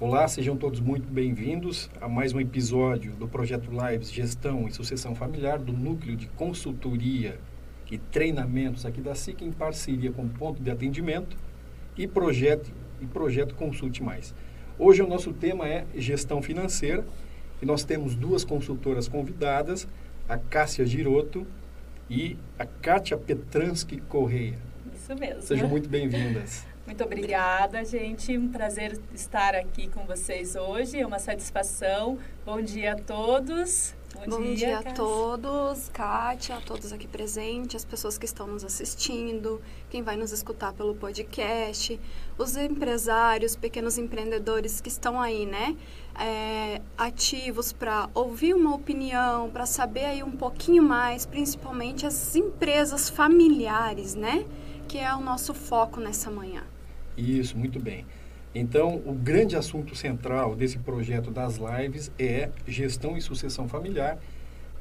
Olá, sejam todos muito bem-vindos a mais um episódio do projeto Lives Gestão e Sucessão Familiar do Núcleo de Consultoria e Treinamentos aqui da SIC em parceria com o Ponto de Atendimento e Projeto, e projeto Consulte Mais. Hoje o nosso tema é gestão financeira e nós temos duas consultoras convidadas, a Cássia Giroto e a Kátia Petransky Correia. Isso mesmo. Sejam muito bem-vindas. Muito obrigada, gente. Um prazer estar aqui com vocês hoje. É uma satisfação. Bom dia a todos. Bom, Bom dia, dia a todos, Kátia, a todos aqui presentes, as pessoas que estão nos assistindo, quem vai nos escutar pelo podcast, os empresários, pequenos empreendedores que estão aí, né? É, ativos para ouvir uma opinião, para saber aí um pouquinho mais, principalmente as empresas familiares, né? Que é o nosso foco nessa manhã. Isso, muito bem. Então, o grande assunto central desse projeto das lives é gestão e sucessão familiar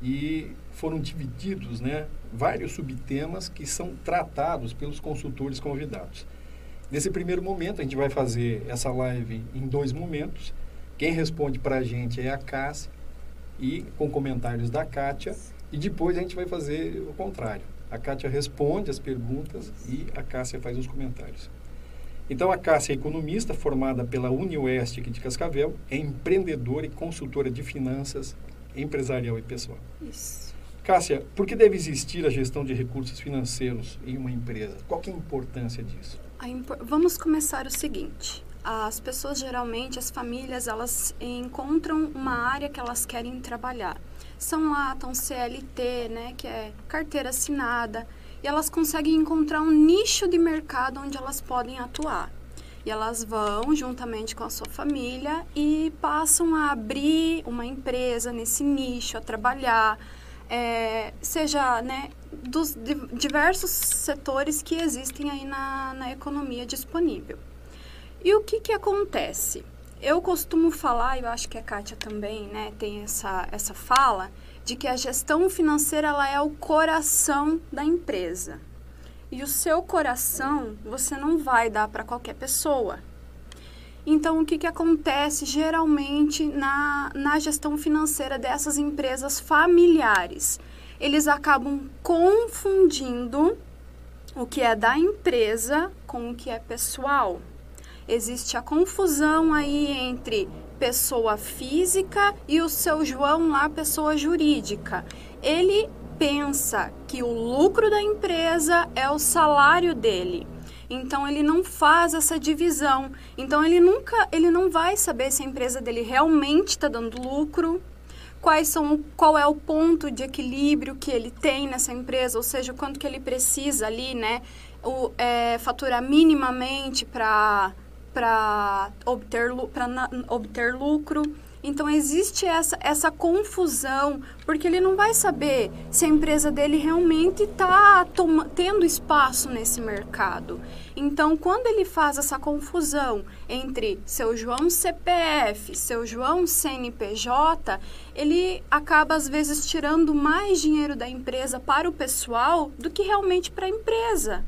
e foram divididos né, vários subtemas que são tratados pelos consultores convidados. Nesse primeiro momento, a gente vai fazer essa live em dois momentos. Quem responde para a gente é a Cássia e com comentários da Kátia. E depois a gente vai fazer o contrário. A Kátia responde as perguntas e a Cássia faz os comentários. Então, a Cássia é economista, formada pela UniOeste aqui de Cascavel, é empreendedora e consultora de finanças empresarial e pessoal. Isso. Cássia, por que deve existir a gestão de recursos financeiros em uma empresa? Qual é a importância disso? A impor Vamos começar o seguinte. As pessoas, geralmente, as famílias, elas encontram uma área que elas querem trabalhar. São lá, estão CLT, né, que é carteira assinada, e elas conseguem encontrar um nicho de mercado onde elas podem atuar. E elas vão, juntamente com a sua família, e passam a abrir uma empresa nesse nicho, a trabalhar, é, seja né, dos diversos setores que existem aí na, na economia disponível. E o que, que acontece? Eu costumo falar, e eu acho que a Kátia também né, tem essa, essa fala, de que a gestão financeira ela é o coração da empresa. E o seu coração você não vai dar para qualquer pessoa. Então, o que, que acontece geralmente na, na gestão financeira dessas empresas familiares? Eles acabam confundindo o que é da empresa com o que é pessoal. Existe a confusão aí entre pessoa física e o seu João lá, pessoa jurídica. Ele pensa que o lucro da empresa é o salário dele. Então ele não faz essa divisão. Então ele nunca, ele não vai saber se a empresa dele realmente está dando lucro, quais são, qual é o ponto de equilíbrio que ele tem nessa empresa, ou seja, quanto que ele precisa ali, né, o, é, faturar minimamente para para obter, obter lucro. Então existe essa, essa confusão, porque ele não vai saber se a empresa dele realmente está tendo espaço nesse mercado. Então, quando ele faz essa confusão entre seu João CPF, seu João CNPJ, ele acaba às vezes tirando mais dinheiro da empresa para o pessoal do que realmente para a empresa.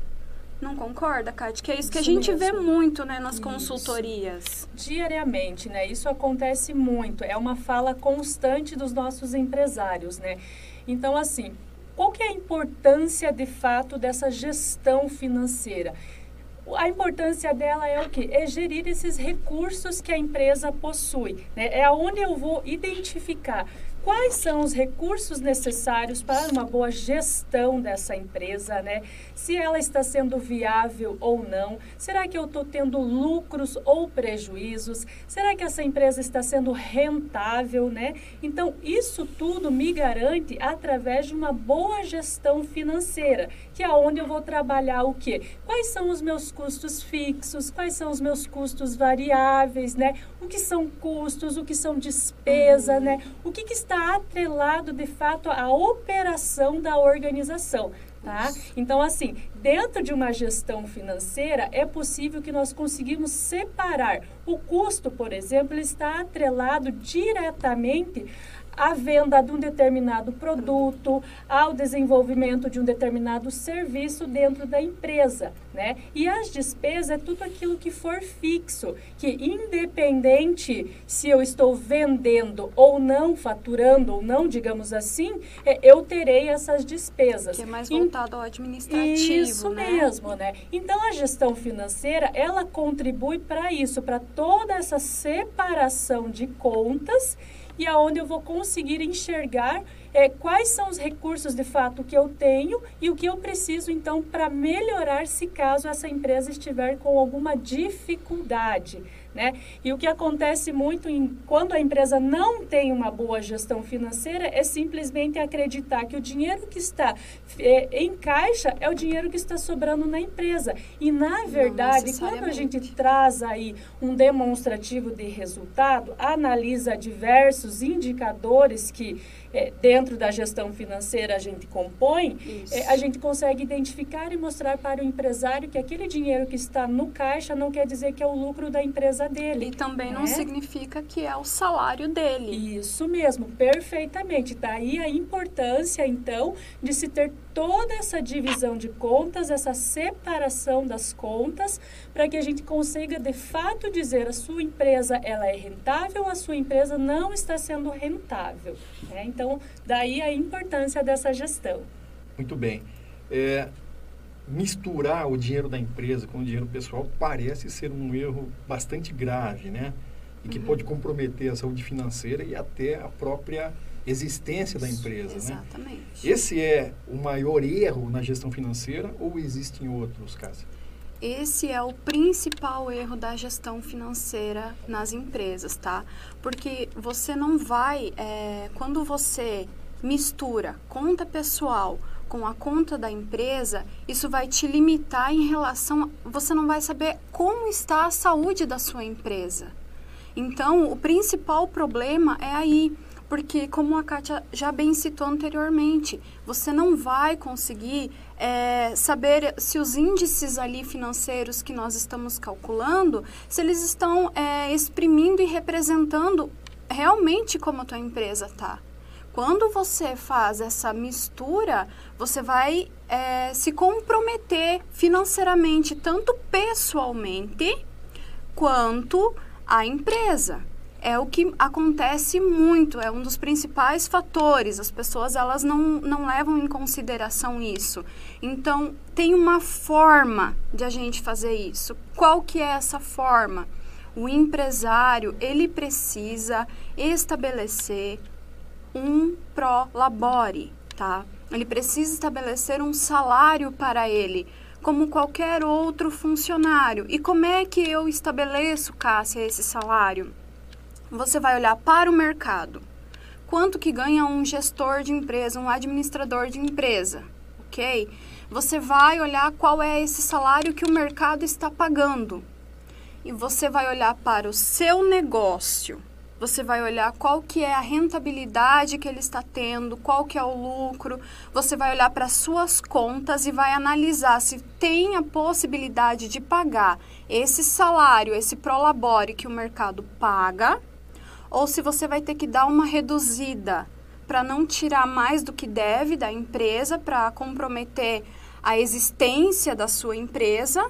Não concorda, Kátia? Que é isso, isso que a gente mesmo. vê muito né, nas isso. consultorias. Diariamente, né? Isso acontece muito. É uma fala constante dos nossos empresários, né? Então, assim, qual que é a importância de fato dessa gestão financeira? a importância dela é o que? É gerir esses recursos que a empresa possui. Né? É onde eu vou identificar quais são os recursos necessários para uma boa gestão dessa empresa, né? Se ela está sendo viável ou não, será que eu estou tendo lucros ou prejuízos? Será que essa empresa está sendo rentável, né? Então, isso tudo me garante através de uma boa gestão financeira, que é onde eu vou trabalhar o quê? Quais são os meus custos fixos? Quais são os meus custos variáveis, né? O que são custos? O que são despesa, né? O que, que está atrelado de fato à operação da organização. Tá? Então, assim, dentro de uma gestão financeira, é possível que nós conseguimos separar. O custo, por exemplo, está atrelado diretamente à venda de um determinado produto, ao desenvolvimento de um determinado serviço dentro da empresa, né? E as despesas é tudo aquilo que for fixo, que independente se eu estou vendendo ou não, faturando ou não, digamos assim, é, eu terei essas despesas. Que é mais voltado ao administrativo, Isso né? mesmo, né? Então a gestão financeira, ela contribui para isso, para toda essa separação de contas e aonde eu vou conseguir enxergar é, quais são os recursos de fato que eu tenho e o que eu preciso então para melhorar se caso essa empresa estiver com alguma dificuldade. Né? E o que acontece muito em, quando a empresa não tem uma boa gestão financeira é simplesmente acreditar que o dinheiro que está é, em caixa é o dinheiro que está sobrando na empresa. E, na verdade, quando a gente traz aí um demonstrativo de resultado, analisa diversos indicadores que é, dentro da gestão financeira a gente compõe, é, a gente consegue identificar e mostrar para o empresário que aquele dinheiro que está no caixa não quer dizer que é o lucro da empresa dele. E também né? não significa que é o salário dele. Isso mesmo, perfeitamente. Daí a importância, então, de se ter toda essa divisão de contas, essa separação das contas, para que a gente consiga de fato dizer a sua empresa ela é rentável, a sua empresa não está sendo rentável. Né? Então, daí a importância dessa gestão. Muito bem. É, misturar o dinheiro da empresa com o dinheiro pessoal parece ser um erro bastante grave, né? E que uhum. pode comprometer a saúde financeira e até a própria existência da empresa. Né? Exatamente. Né? Esse é o maior erro na gestão financeira ou existem outros, Cássia? Esse é o principal erro da gestão financeira nas empresas, tá? Porque você não vai, é, quando você mistura conta pessoal com a conta da empresa, isso vai te limitar em relação. Você não vai saber como está a saúde da sua empresa. Então, o principal problema é aí porque como a Kátia já bem citou anteriormente, você não vai conseguir é, saber se os índices ali financeiros que nós estamos calculando, se eles estão é, exprimindo e representando realmente como a tua empresa está. Quando você faz essa mistura, você vai é, se comprometer financeiramente, tanto pessoalmente quanto a empresa é o que acontece muito, é um dos principais fatores. As pessoas elas não, não levam em consideração isso. Então, tem uma forma de a gente fazer isso. Qual que é essa forma? O empresário, ele precisa estabelecer um pro labore, tá? Ele precisa estabelecer um salário para ele, como qualquer outro funcionário. E como é que eu estabeleço, Cássia, esse salário? Você vai olhar para o mercado. Quanto que ganha um gestor de empresa, um administrador de empresa, ok? Você vai olhar qual é esse salário que o mercado está pagando. E você vai olhar para o seu negócio. Você vai olhar qual que é a rentabilidade que ele está tendo, qual que é o lucro. Você vai olhar para suas contas e vai analisar se tem a possibilidade de pagar esse salário, esse prolabore que o mercado paga ou se você vai ter que dar uma reduzida para não tirar mais do que deve da empresa para comprometer a existência da sua empresa,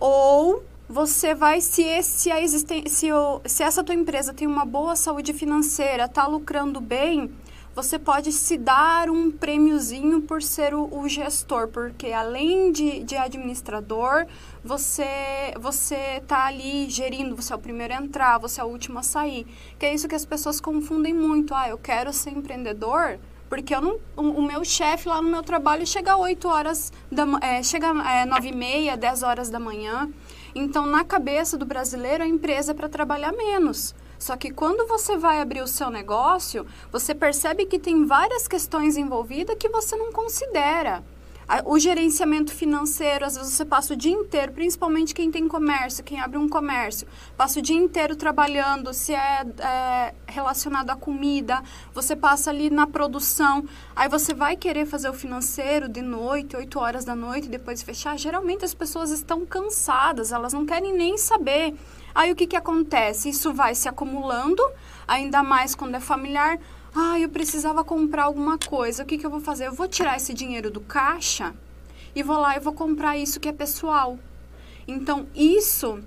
ou você vai se esse a existência se, se essa tua empresa tem uma boa saúde financeira, está lucrando bem, você pode se dar um prêmiozinho por ser o, o gestor, porque além de, de administrador, você você tá ali gerindo, você é o primeiro a entrar, você é o último a sair. Que é isso que as pessoas confundem muito. Ah, eu quero ser empreendedor, porque eu não, o, o meu chefe lá no meu trabalho chega às 8 horas, da, é, chega é, 9 e meia, 10 horas da manhã. Então, na cabeça do brasileiro, a empresa é para trabalhar menos. Só que quando você vai abrir o seu negócio, você percebe que tem várias questões envolvidas que você não considera. O gerenciamento financeiro, às vezes você passa o dia inteiro, principalmente quem tem comércio, quem abre um comércio, passa o dia inteiro trabalhando, se é, é relacionado à comida, você passa ali na produção, aí você vai querer fazer o financeiro de noite, 8 horas da noite, depois fechar. Geralmente as pessoas estão cansadas, elas não querem nem saber. Aí o que, que acontece? Isso vai se acumulando, ainda mais quando é familiar ah, eu precisava comprar alguma coisa. O que, que eu vou fazer? Eu vou tirar esse dinheiro do caixa e vou lá e vou comprar isso que é pessoal. Então, isso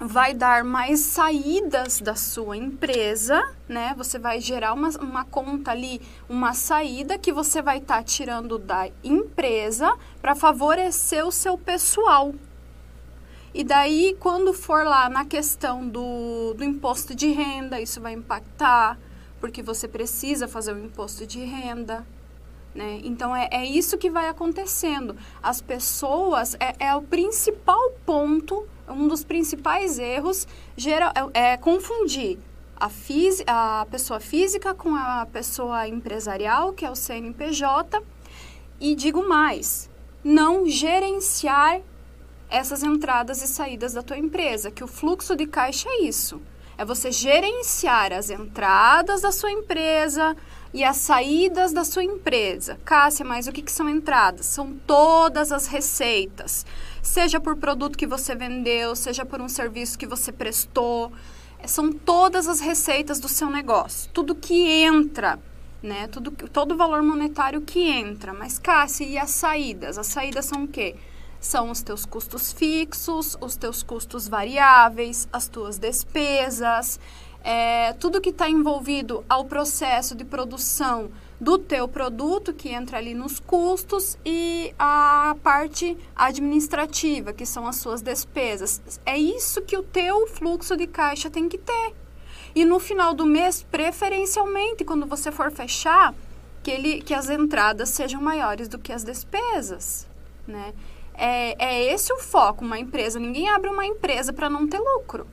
vai dar mais saídas da sua empresa, né? Você vai gerar uma, uma conta ali, uma saída que você vai estar tá tirando da empresa para favorecer o seu pessoal. E daí, quando for lá na questão do, do imposto de renda, isso vai impactar porque você precisa fazer o imposto de renda. Né? Então, é, é isso que vai acontecendo. As pessoas, é, é o principal ponto, um dos principais erros geral, é, é confundir a, fisi, a pessoa física com a pessoa empresarial, que é o CNPJ, e digo mais, não gerenciar essas entradas e saídas da tua empresa, que o fluxo de caixa é isso é você gerenciar as entradas da sua empresa e as saídas da sua empresa. Cássia, mas o que, que são entradas? São todas as receitas, seja por produto que você vendeu, seja por um serviço que você prestou. São todas as receitas do seu negócio, tudo que entra né? Tudo, todo o valor monetário que entra. Mas, Cássia, e as saídas? As saídas são o quê? São os teus custos fixos, os teus custos variáveis, as tuas despesas, é, tudo que está envolvido ao processo de produção do teu produto, que entra ali nos custos, e a parte administrativa, que são as suas despesas. É isso que o teu fluxo de caixa tem que ter. E no final do mês, preferencialmente, quando você for fechar, que, ele, que as entradas sejam maiores do que as despesas, né? É, é esse o foco, uma empresa. Ninguém abre uma empresa para não ter lucro.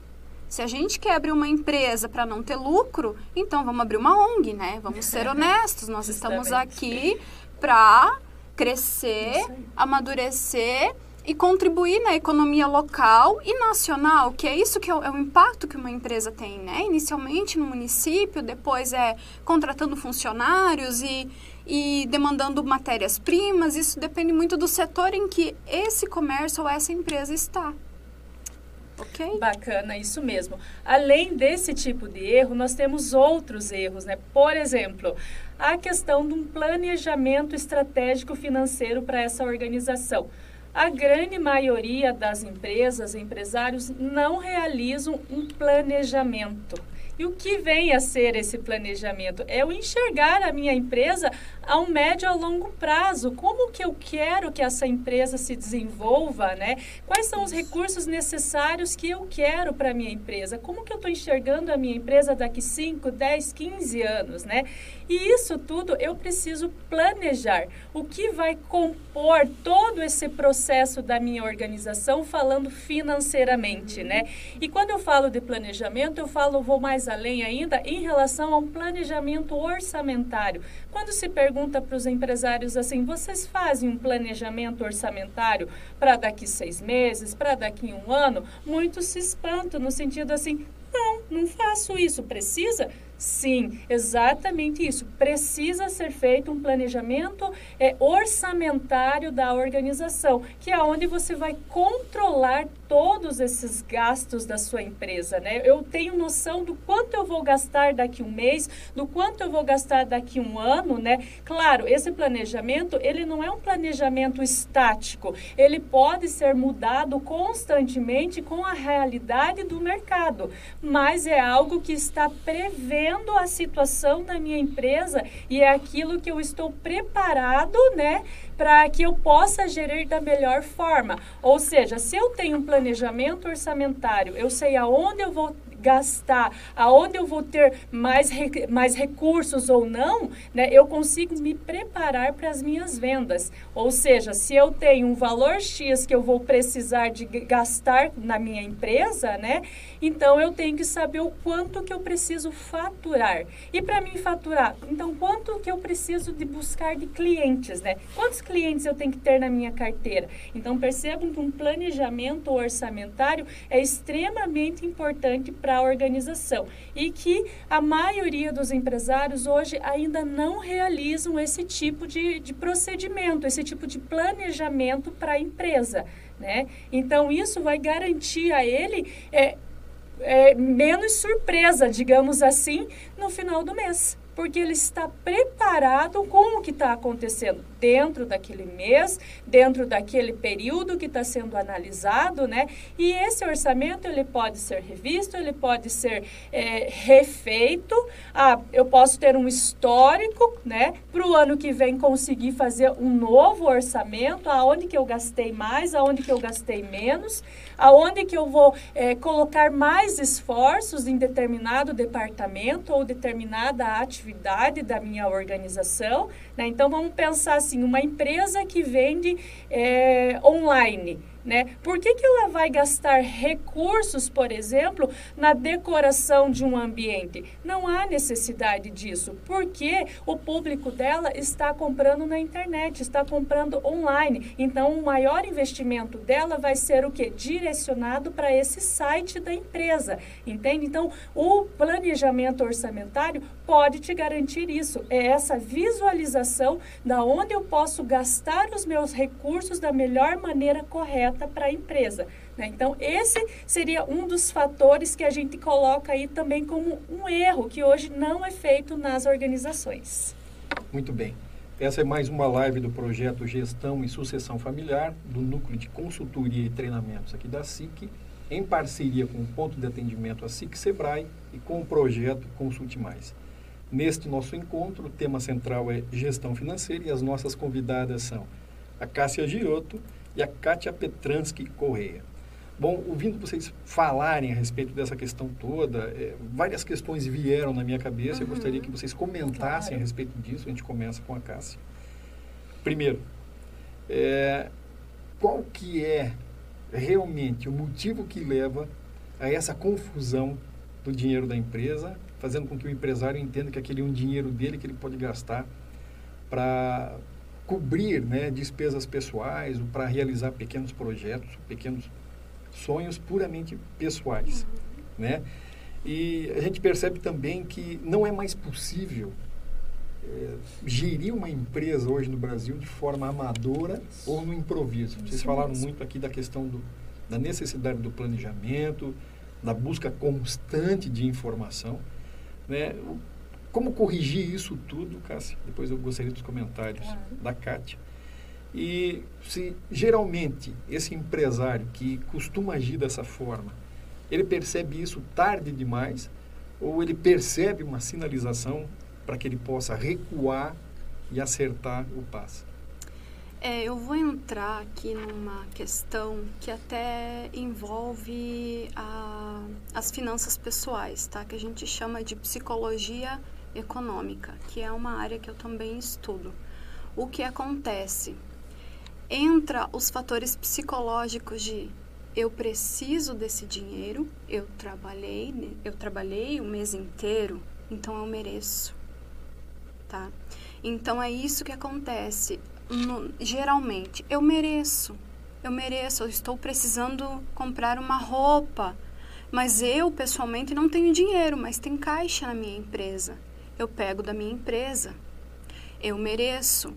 Se a gente quer abrir uma empresa para não ter lucro, então vamos abrir uma ONG, né? Vamos ser honestos. Nós estamos aqui para crescer, amadurecer e contribuir na economia local e nacional, que é isso que é o, é o, impacto que uma empresa tem, né? Inicialmente no município, depois é contratando funcionários e, e demandando matérias-primas. Isso depende muito do setor em que esse comércio ou essa empresa está. Ok? Bacana, isso mesmo. Além desse tipo de erro, nós temos outros erros, né? Por exemplo, a questão de um planejamento estratégico financeiro para essa organização. A grande maioria das empresas, empresários, não realizam um planejamento. E o que vem a ser esse planejamento? É o enxergar a minha empresa a um médio a longo prazo. Como que eu quero que essa empresa se desenvolva, né? Quais são os recursos necessários que eu quero para a minha empresa? Como que eu estou enxergando a minha empresa daqui 5, 10, 15 anos, né? E isso tudo eu preciso planejar. O que vai compor todo esse processo da minha organização falando financeiramente, né? E quando eu falo de planejamento, eu falo, vou mais além ainda em relação a um planejamento orçamentário. Quando se pergunta para os empresários assim, vocês fazem um planejamento orçamentário para daqui seis meses, para daqui um ano? Muitos se espantam no sentido assim, não, não faço isso. Precisa? Sim, exatamente isso. Precisa ser feito um planejamento é, orçamentário da organização, que é onde você vai controlar todos esses gastos da sua empresa, né? Eu tenho noção do quanto eu vou gastar daqui um mês, do quanto eu vou gastar daqui um ano, né? Claro, esse planejamento, ele não é um planejamento estático, ele pode ser mudado constantemente com a realidade do mercado, mas é algo que está prevendo a situação da minha empresa e é aquilo que eu estou preparado, né? para que eu possa gerir da melhor forma. Ou seja, se eu tenho um planejamento orçamentário, eu sei aonde eu vou gastar, aonde eu vou ter mais, mais recursos ou não, né, eu consigo me preparar para as minhas vendas. Ou seja, se eu tenho um valor X que eu vou precisar de gastar na minha empresa, né, então eu tenho que saber o quanto que eu preciso faturar. E para mim faturar, então quanto que eu preciso de buscar de clientes, né? Quantos clientes eu tenho que ter na minha carteira? Então percebam que um planejamento orçamentário é extremamente importante para a organização e que a maioria dos empresários hoje ainda não realizam esse tipo de, de procedimento, esse tipo de planejamento para a empresa. Né? Então, isso vai garantir a ele é, é, menos surpresa, digamos assim, no final do mês porque ele está preparado com o que está acontecendo dentro daquele mês, dentro daquele período que está sendo analisado, né? E esse orçamento ele pode ser revisto, ele pode ser é, refeito. Ah, eu posso ter um histórico, né? Para o ano que vem conseguir fazer um novo orçamento, aonde que eu gastei mais, aonde que eu gastei menos, aonde que eu vou é, colocar mais esforços em determinado departamento ou determinada atividade da minha organização. Né? Então, vamos pensar assim, uma empresa que vende é, online né? Por que, que ela vai gastar recursos, por exemplo, na decoração de um ambiente? Não há necessidade disso, porque o público dela está comprando na internet, está comprando online. Então, o maior investimento dela vai ser o que? Direcionado para esse site da empresa, entende? Então, o planejamento orçamentário pode te garantir isso. É essa visualização da onde eu posso gastar os meus recursos da melhor maneira correta para a empresa. Né? Então, esse seria um dos fatores que a gente coloca aí também como um erro que hoje não é feito nas organizações. Muito bem. Essa é mais uma live do projeto Gestão e Sucessão Familiar, do Núcleo de Consultoria e Treinamentos aqui da SIC, em parceria com o Ponto de Atendimento a SIC Sebrae e com o projeto Consulte Mais. Neste nosso encontro, o tema central é gestão financeira e as nossas convidadas são a Cássia Giotto e a Kátia Petransky Correia. Bom, ouvindo vocês falarem a respeito dessa questão toda, é, várias questões vieram na minha cabeça. Uhum. Eu gostaria que vocês comentassem claro. a respeito disso. A gente começa com a Cássia. Primeiro, é, qual que é realmente o motivo que leva a essa confusão do dinheiro da empresa, fazendo com que o empresário entenda que aquele é um dinheiro dele que ele pode gastar para cobrir né, despesas pessoais ou para realizar pequenos projetos, pequenos sonhos puramente pessoais, uhum. né? E a gente percebe também que não é mais possível é, gerir uma empresa hoje no Brasil de forma amadora ou no improviso. Vocês falaram muito aqui da questão do, da necessidade do planejamento, da busca constante de informação, né? Como corrigir isso tudo, Cássia? Depois eu gostaria dos comentários claro. da Kátia. E se geralmente esse empresário que costuma agir dessa forma, ele percebe isso tarde demais ou ele percebe uma sinalização para que ele possa recuar e acertar o passo? É, eu vou entrar aqui numa questão que até envolve a, as finanças pessoais, tá? Que a gente chama de psicologia econômica, que é uma área que eu também estudo. O que acontece? Entra os fatores psicológicos de eu preciso desse dinheiro, eu trabalhei, eu trabalhei o mês inteiro, então eu mereço, tá? Então é isso que acontece. No, geralmente, eu mereço, eu mereço, eu estou precisando comprar uma roupa, mas eu pessoalmente não tenho dinheiro, mas tem caixa na minha empresa eu pego da minha empresa. Eu mereço.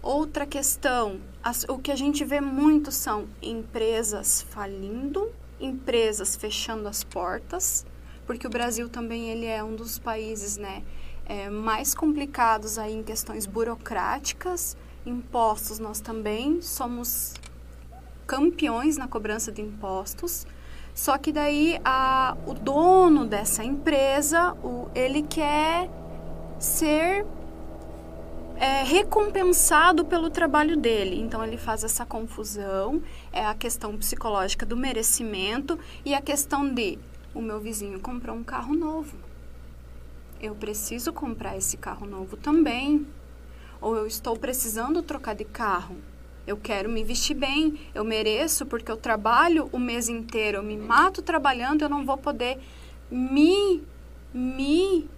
Outra questão, as, o que a gente vê muito são empresas falindo, empresas fechando as portas, porque o Brasil também ele é um dos países né, é, mais complicados aí em questões burocráticas, impostos nós também somos campeões na cobrança de impostos. Só que daí a, o dono dessa empresa, o, ele quer ser é, recompensado pelo trabalho dele. Então ele faz essa confusão, é a questão psicológica do merecimento e a questão de o meu vizinho comprou um carro novo. Eu preciso comprar esse carro novo também. Ou eu estou precisando trocar de carro. Eu quero me vestir bem, eu mereço porque eu trabalho o mês inteiro, eu me mato trabalhando, eu não vou poder me me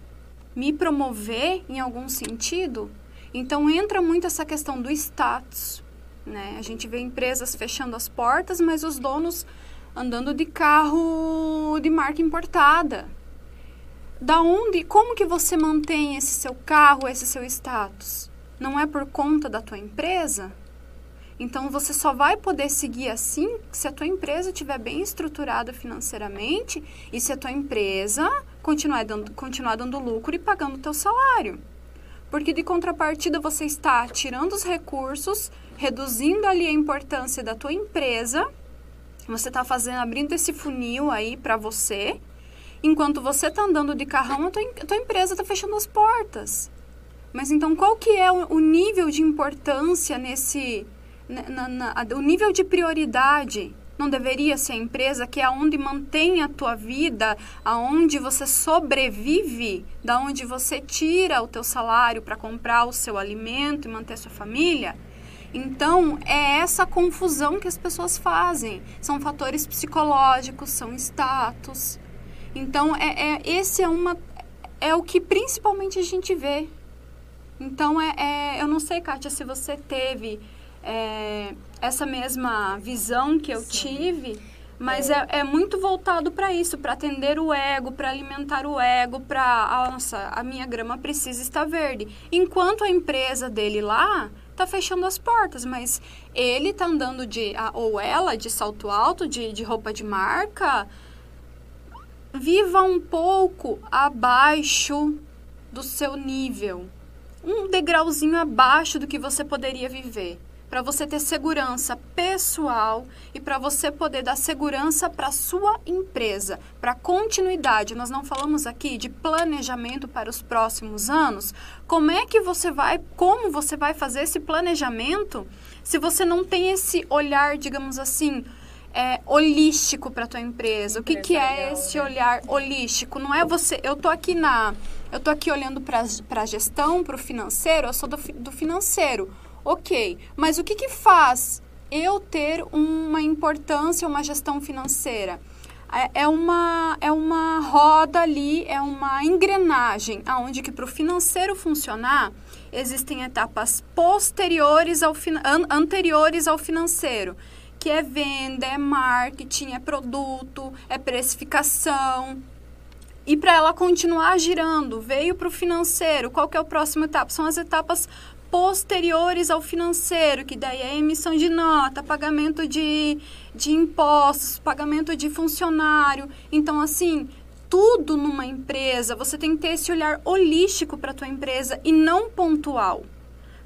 me promover em algum sentido. Então entra muito essa questão do status, né? A gente vê empresas fechando as portas, mas os donos andando de carro de marca importada. Da onde, como que você mantém esse seu carro, esse seu status? Não é por conta da tua empresa? Então você só vai poder seguir assim se a tua empresa estiver bem estruturada financeiramente e se a tua empresa continuar dando, continuar dando lucro e pagando o teu salário. Porque de contrapartida você está tirando os recursos, reduzindo ali a importância da tua empresa, você está fazendo, abrindo esse funil aí para você, enquanto você está andando de carrão, a tua, a tua empresa está fechando as portas. Mas então qual que é o, o nível de importância nesse né, na, na, o nível de prioridade não deveria ser a empresa que é onde mantém a tua vida, aonde você sobrevive, da onde você tira o teu salário para comprar o seu alimento e manter a sua família? Então, é essa confusão que as pessoas fazem. São fatores psicológicos, são status. Então, é, é esse é uma é o que principalmente a gente vê. Então, é, é eu não sei, Kátia, se você teve é, essa mesma visão que eu Sim. tive, mas é, é, é muito voltado para isso, para atender o ego, para alimentar o ego, para, ah, nossa, a minha grama precisa estar verde. Enquanto a empresa dele lá tá fechando as portas, mas ele tá andando de, ou ela, de salto alto, de, de roupa de marca, viva um pouco abaixo do seu nível. Um degrauzinho abaixo do que você poderia viver para você ter segurança pessoal e para você poder dar segurança para sua empresa, para continuidade. Nós não falamos aqui de planejamento para os próximos anos. Como é que você vai, como você vai fazer esse planejamento se você não tem esse olhar, digamos assim, é, holístico para tua empresa. O que, que é esse né? olhar holístico? Não é você. Eu tô aqui na, eu tô aqui olhando para a gestão, para o financeiro. Eu sou do, do financeiro. Ok, mas o que, que faz eu ter uma importância, uma gestão financeira? É, é uma, é uma roda ali, é uma engrenagem, aonde que para o financeiro funcionar, existem etapas posteriores ao an, anteriores ao financeiro, que é venda, é marketing, é produto, é precificação. E para ela continuar girando, veio para o financeiro, qual que é o próximo etapa? São as etapas posteriores ao financeiro, que daí é emissão de nota, pagamento de, de impostos, pagamento de funcionário. Então, assim, tudo numa empresa, você tem que ter esse olhar holístico para a tua empresa e não pontual.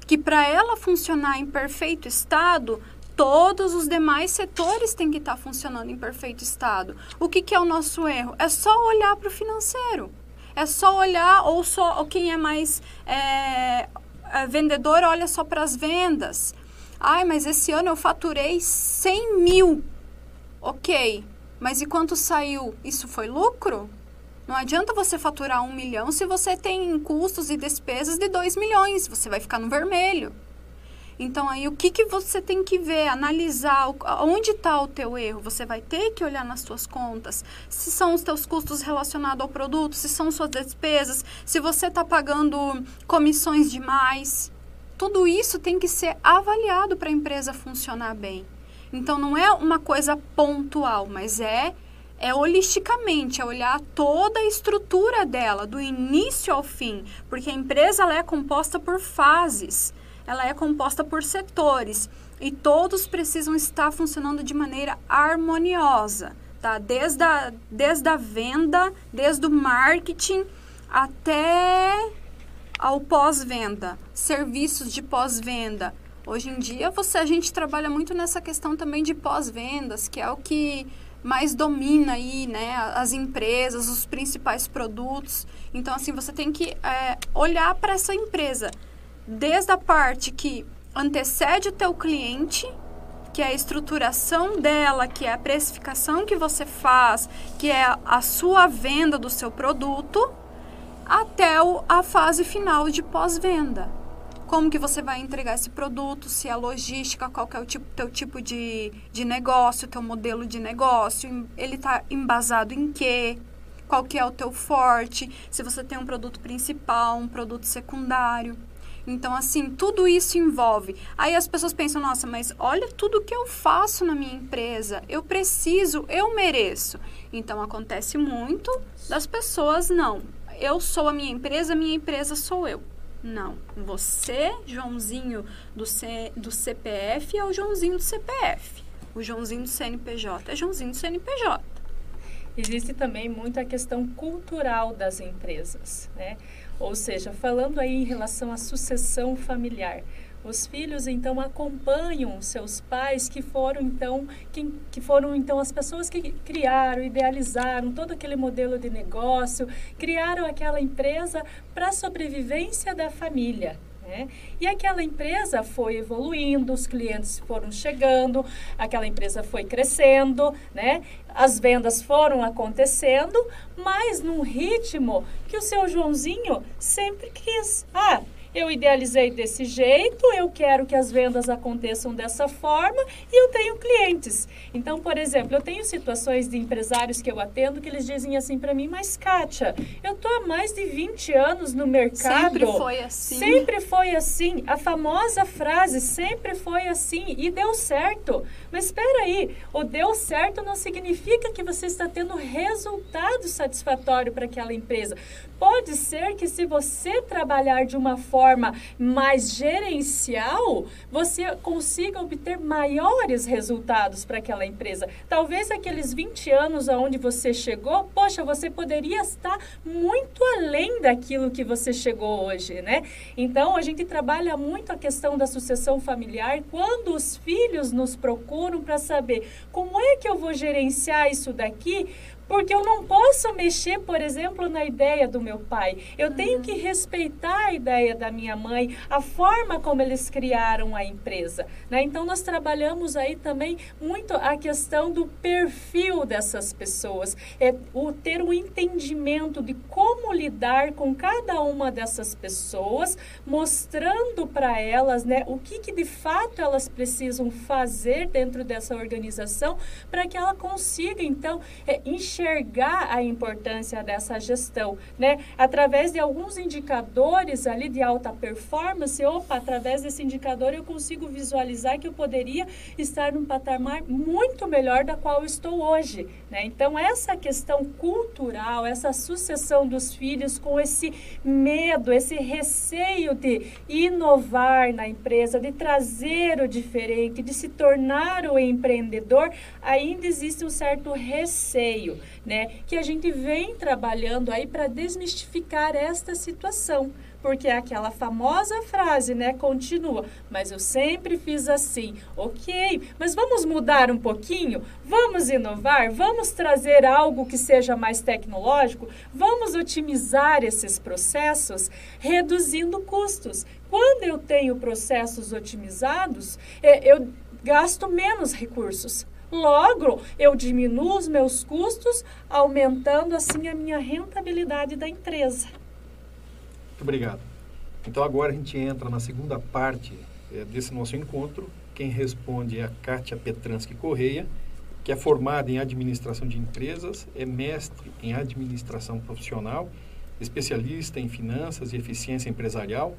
Que para ela funcionar em perfeito estado, todos os demais setores têm que estar funcionando em perfeito estado. O que, que é o nosso erro? É só olhar para o financeiro. É só olhar, ou só ou quem é mais é, a vendedora olha só para as vendas. Ai, mas esse ano eu faturei 100 mil. Ok, mas e quanto saiu? Isso foi lucro? Não adianta você faturar um milhão se você tem custos e despesas de 2 milhões. Você vai ficar no vermelho. Então, aí, o que, que você tem que ver, analisar, onde está o teu erro? Você vai ter que olhar nas suas contas, se são os teus custos relacionados ao produto, se são suas despesas, se você está pagando comissões demais. Tudo isso tem que ser avaliado para a empresa funcionar bem. Então, não é uma coisa pontual, mas é é holisticamente, é olhar toda a estrutura dela, do início ao fim, porque a empresa ela é composta por fases ela é composta por setores e todos precisam estar funcionando de maneira harmoniosa, tá? Desde a, desde a venda, desde o marketing até ao pós-venda, serviços de pós-venda. Hoje em dia, você a gente trabalha muito nessa questão também de pós-vendas, que é o que mais domina aí, né, as empresas, os principais produtos. Então, assim, você tem que é, olhar para essa empresa desde a parte que antecede o teu cliente que é a estruturação dela, que é a precificação que você faz, que é a sua venda do seu produto, até a fase final de pós-venda. Como que você vai entregar esse produto, se é logística, qual que é o tipo, teu tipo de, de negócio, teu modelo de negócio, ele está embasado em quê, qual que é o teu forte, se você tem um produto principal, um produto secundário. Então, assim, tudo isso envolve. Aí as pessoas pensam, nossa, mas olha tudo que eu faço na minha empresa. Eu preciso, eu mereço. Então, acontece muito das pessoas, não. Eu sou a minha empresa, minha empresa sou eu. Não. Você, Joãozinho do, C, do CPF, é o Joãozinho do CPF. O Joãozinho do CNPJ é Joãozinho do CNPJ. Existe também muito a questão cultural das empresas, né? Ou seja, falando aí em relação à sucessão familiar. Os filhos então acompanham seus pais que foram então que, que foram então as pessoas que criaram, idealizaram todo aquele modelo de negócio, criaram aquela empresa para a sobrevivência da família. Né? E aquela empresa foi evoluindo, os clientes foram chegando, aquela empresa foi crescendo, né? as vendas foram acontecendo, mas num ritmo que o seu Joãozinho sempre quis. Ah, eu idealizei desse jeito, eu quero que as vendas aconteçam dessa forma e eu tenho clientes. Então, por exemplo, eu tenho situações de empresários que eu atendo que eles dizem assim para mim, mas Kátia, eu tô há mais de 20 anos no mercado. Sempre foi assim. Sempre foi assim. A famosa frase sempre foi assim e deu certo. Mas espera aí, o deu certo não significa que você está tendo resultado satisfatório para aquela empresa. Pode ser que se você trabalhar de uma forma mais gerencial, você consiga obter maiores resultados para aquela empresa. Talvez aqueles 20 anos aonde você chegou, poxa, você poderia estar muito além daquilo que você chegou hoje, né? Então, a gente trabalha muito a questão da sucessão familiar quando os filhos nos procuram para saber como é que eu vou gerenciar isso daqui porque eu não posso mexer, por exemplo, na ideia do meu pai. Eu tenho uhum. que respeitar a ideia da minha mãe, a forma como eles criaram a empresa. Né? Então, nós trabalhamos aí também muito a questão do perfil dessas pessoas, é o ter um entendimento de como lidar com cada uma dessas pessoas, mostrando para elas né, o que, que de fato elas precisam fazer dentro dessa organização para que ela consiga, então, é, enxergar enxergar a importância dessa gestão, né? Através de alguns indicadores ali de alta performance, opa, através desse indicador eu consigo visualizar que eu poderia estar num patamar muito melhor da qual estou hoje, né? Então essa questão cultural, essa sucessão dos filhos com esse medo, esse receio de inovar na empresa, de trazer o diferente, de se tornar o empreendedor, ainda existe um certo receio né? Que a gente vem trabalhando aí para desmistificar esta situação. Porque é aquela famosa frase, né? Continua, mas eu sempre fiz assim. Ok, mas vamos mudar um pouquinho? Vamos inovar? Vamos trazer algo que seja mais tecnológico? Vamos otimizar esses processos, reduzindo custos. Quando eu tenho processos otimizados, é, eu gasto menos recursos. Logo, eu diminuo os meus custos, aumentando assim a minha rentabilidade da empresa. Muito obrigado. Então agora a gente entra na segunda parte é, desse nosso encontro. Quem responde é a Kátia Petransky Correia, que é formada em administração de empresas, é mestre em administração profissional, especialista em finanças e eficiência empresarial,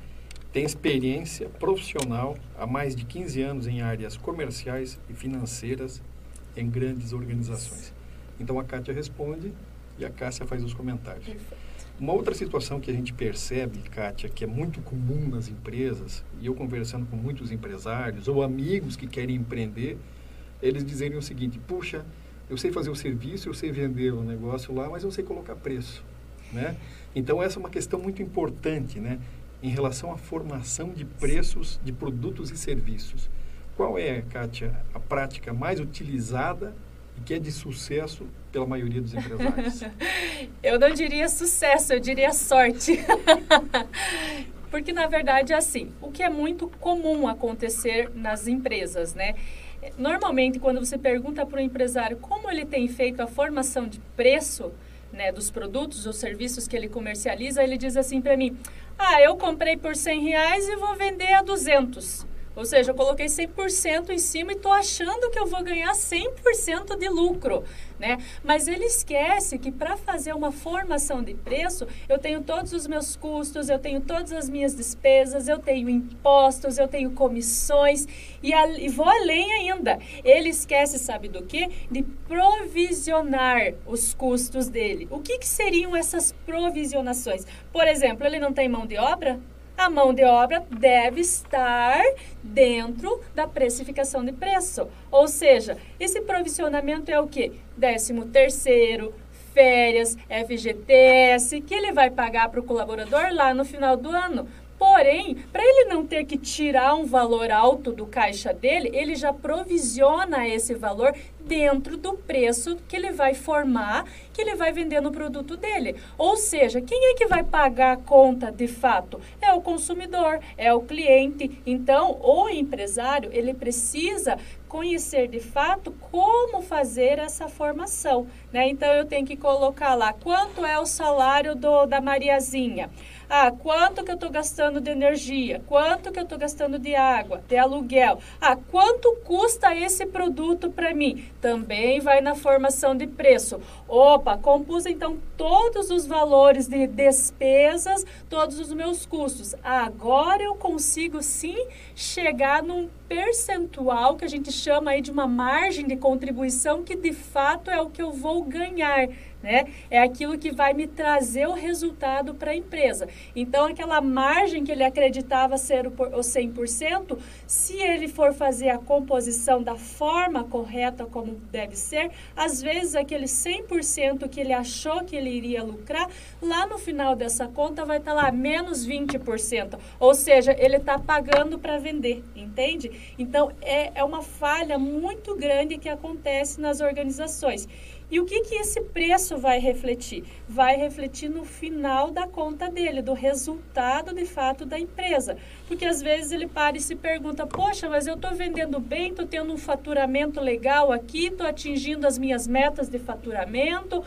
tem experiência profissional há mais de 15 anos em áreas comerciais e financeiras em grandes organizações. Então a Kátia responde e a Cássia faz os comentários. Uma outra situação que a gente percebe, Kátia, que é muito comum nas empresas, e eu conversando com muitos empresários ou amigos que querem empreender, eles dizerem o seguinte: puxa, eu sei fazer o serviço, eu sei vender o negócio lá, mas eu sei colocar preço. Né? Então, essa é uma questão muito importante né? em relação à formação de preços de produtos e serviços. Qual é, Kátia, a prática mais utilizada e que é de sucesso pela maioria dos empresários? eu não diria sucesso, eu diria sorte. Porque, na verdade, é assim, o que é muito comum acontecer nas empresas, né? Normalmente, quando você pergunta para o empresário como ele tem feito a formação de preço né, dos produtos ou serviços que ele comercializa, ele diz assim para mim: Ah, eu comprei por 100 reais e vou vender a 200. Ou seja, eu coloquei 100% em cima e estou achando que eu vou ganhar 100% de lucro, né? Mas ele esquece que para fazer uma formação de preço, eu tenho todos os meus custos, eu tenho todas as minhas despesas, eu tenho impostos, eu tenho comissões e, a, e vou além ainda. Ele esquece, sabe do que? De provisionar os custos dele. O que, que seriam essas provisionações? Por exemplo, ele não tem mão de obra? A mão de obra deve estar dentro da precificação de preço. Ou seja, esse provisionamento é o quê? Décimo terceiro, férias, FGTS, que ele vai pagar para o colaborador lá no final do ano. Porém, para ele não ter que tirar um valor alto do caixa dele, ele já provisiona esse valor dentro do preço que ele vai formar, que ele vai vender no produto dele. Ou seja, quem é que vai pagar a conta de fato? É o consumidor, é o cliente. Então, o empresário, ele precisa conhecer de fato como fazer essa formação, né? Então eu tenho que colocar lá quanto é o salário do, da Mariazinha. Ah, quanto que eu estou gastando de energia? Quanto que eu estou gastando de água, de aluguel? Ah, quanto custa esse produto para mim? Também vai na formação de preço. Opa, compus então todos os valores de despesas, todos os meus custos. Agora eu consigo sim chegar num percentual que a gente chama aí de uma margem de contribuição que de fato é o que eu vou ganhar né? É aquilo que vai me trazer o resultado para a empresa. Então, aquela margem que ele acreditava ser o 100%, se ele for fazer a composição da forma correta como deve ser, às vezes aquele 100% que ele achou que ele iria lucrar, lá no final dessa conta vai estar tá lá menos 20%. Ou seja, ele está pagando para vender, entende? Então, é, é uma falha muito grande que acontece nas organizações. E o que, que esse preço vai refletir? Vai refletir no final da conta dele, do resultado de fato da empresa. Porque às vezes ele para e se pergunta: Poxa, mas eu estou vendendo bem, estou tendo um faturamento legal aqui, estou atingindo as minhas metas de faturamento,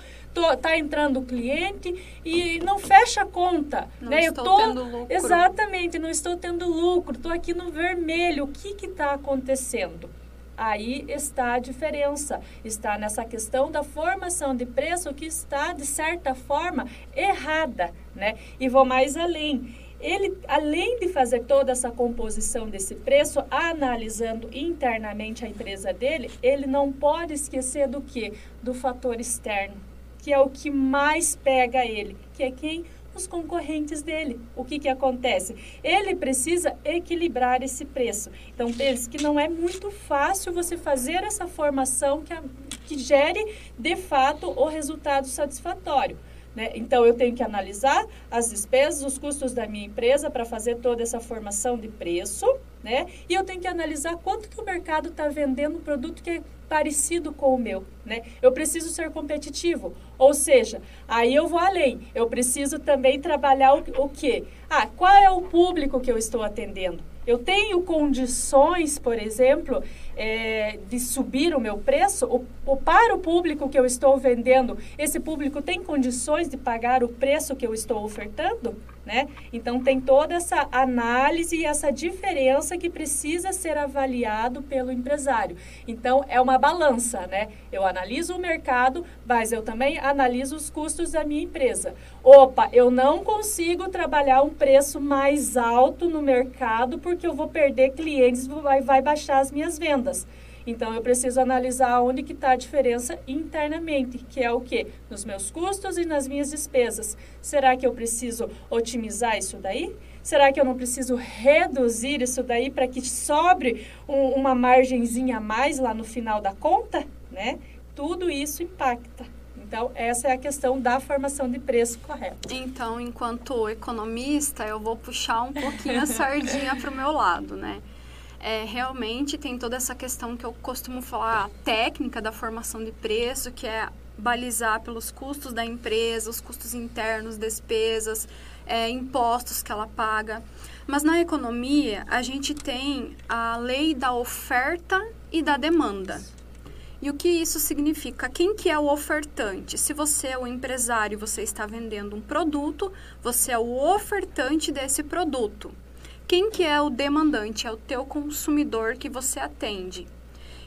está entrando cliente e não fecha a conta. Não né? estou eu tô, tendo lucro. Exatamente, não estou tendo lucro, estou aqui no vermelho. O que está acontecendo? Aí está a diferença, está nessa questão da formação de preço que está, de certa forma, errada, né? E vou mais além. Ele, além de fazer toda essa composição desse preço, analisando internamente a empresa dele, ele não pode esquecer do que? Do fator externo, que é o que mais pega ele, que é quem? Os concorrentes dele. O que, que acontece? Ele precisa equilibrar esse preço. Então, pense que não é muito fácil você fazer essa formação que, a, que gere, de fato, o resultado satisfatório. Né? Então, eu tenho que analisar as despesas, os custos da minha empresa para fazer toda essa formação de preço, né? E eu tenho que analisar quanto que o mercado está vendendo um produto que é parecido com o meu, né? Eu preciso ser competitivo, ou seja, aí eu vou além. Eu preciso também trabalhar o, o quê? Ah, qual é o público que eu estou atendendo? Eu tenho condições, por exemplo, é, de subir o meu preço? O, o, para o público que eu estou vendendo, esse público tem condições de pagar o preço que eu estou ofertando? Né? Então, tem toda essa análise e essa diferença que precisa ser avaliado pelo empresário. Então, é uma balança, né? Eu analiso o mercado, mas eu também analiso os custos da minha empresa. Opa, eu não consigo trabalhar um preço mais alto no mercado porque eu vou perder clientes, vai, vai baixar as minhas vendas. Então, eu preciso analisar onde que está a diferença internamente, que é o quê? Nos meus custos e nas minhas despesas. Será que eu preciso otimizar isso daí? Será que eu não preciso reduzir isso daí para que sobre um, uma margenzinha a mais lá no final da conta? Né? Tudo isso impacta. Então, essa é a questão da formação de preço correta. Então, enquanto economista, eu vou puxar um pouquinho a sardinha para o meu lado, né? É, realmente tem toda essa questão que eu costumo falar técnica da formação de preço, que é balizar pelos custos da empresa, os custos internos, despesas, é, impostos que ela paga. Mas na economia, a gente tem a lei da oferta e da demanda. E o que isso significa? Quem que é o ofertante? Se você é o empresário, você está vendendo um produto, você é o ofertante desse produto. Quem que é o demandante? É o teu consumidor que você atende.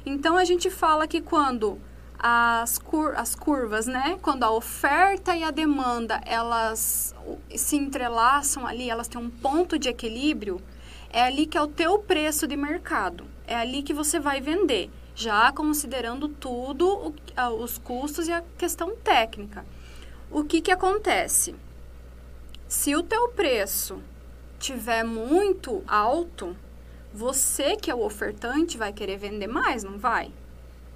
Então a gente fala que quando as, cur as curvas, né? Quando a oferta e a demanda elas se entrelaçam ali, elas têm um ponto de equilíbrio, é ali que é o teu preço de mercado. É ali que você vai vender, já considerando tudo, os custos e a questão técnica. O que que acontece? Se o teu preço tiver muito alto, você que é o ofertante vai querer vender mais, não vai?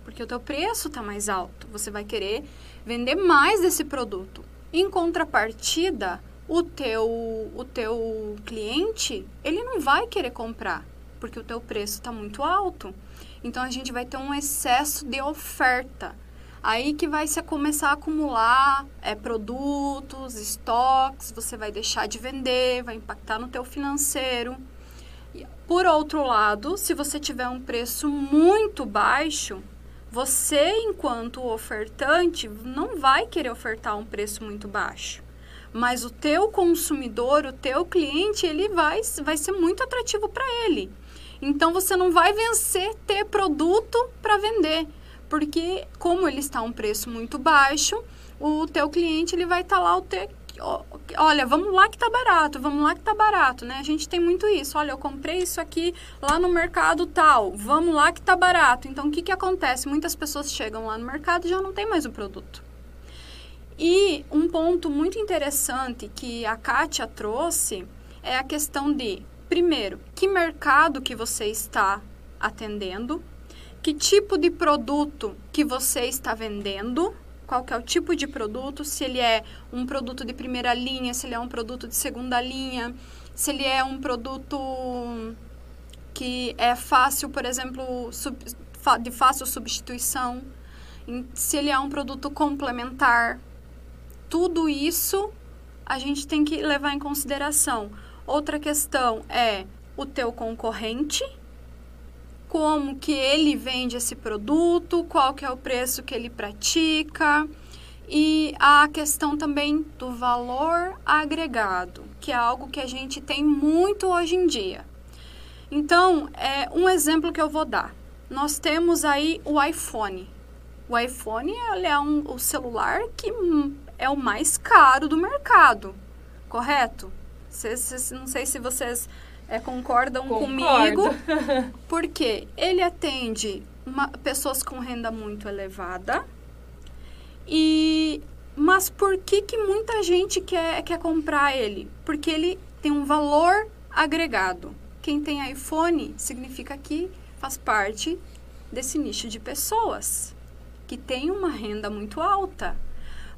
porque o teu preço está mais alto. Você vai querer vender mais desse produto. Em contrapartida, o teu, o teu cliente, ele não vai querer comprar, porque o teu preço está muito alto. Então, a gente vai ter um excesso de oferta. Aí que vai se começar a acumular é, produtos, estoques, você vai deixar de vender, vai impactar no teu financeiro. Por outro lado, se você tiver um preço muito baixo, você, enquanto ofertante, não vai querer ofertar um preço muito baixo. Mas o teu consumidor, o teu cliente, ele vai, vai ser muito atrativo para ele. Então você não vai vencer ter produto para vender, porque como ele está a um preço muito baixo, o teu cliente ele vai estar tá lá o ter, olha, vamos lá que tá barato, vamos lá que tá barato, né? A gente tem muito isso. Olha, eu comprei isso aqui lá no mercado tal, vamos lá que tá barato. Então, o que que acontece? Muitas pessoas chegam lá no mercado e já não tem mais o produto. E um ponto muito interessante que a Kátia trouxe é a questão de, primeiro, que mercado que você está atendendo, que tipo de produto que você está vendendo, qual que é o tipo de produto, se ele é um produto de primeira linha, se ele é um produto de segunda linha, se ele é um produto que é fácil, por exemplo, sub, de fácil substituição, se ele é um produto complementar. Tudo isso a gente tem que levar em consideração. Outra questão é o teu concorrente, como que ele vende esse produto, qual que é o preço que ele pratica e a questão também do valor agregado, que é algo que a gente tem muito hoje em dia. Então, é um exemplo que eu vou dar. Nós temos aí o iPhone. O iPhone é um, o celular que é o mais caro do mercado, correto? Cês, não sei se vocês é, concordam Concordo. comigo, porque ele atende uma, pessoas com renda muito elevada. E mas por que que muita gente quer quer comprar ele? Porque ele tem um valor agregado. Quem tem iPhone significa que faz parte desse nicho de pessoas que tem uma renda muito alta.